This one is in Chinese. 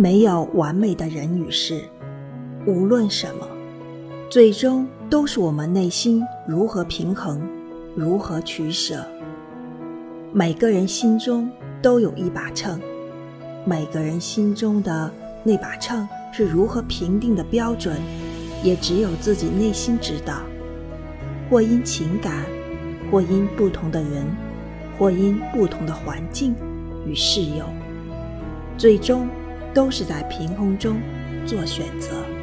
没有完美的人与事，无论什么，最终都是我们内心如何平衡，如何取舍。每个人心中都有一把秤，每个人心中的那把秤是如何评定的标准，也只有自己内心知道。或因情感，或因不同的人，或因不同的环境与事由，最终都是在凭空中做选择。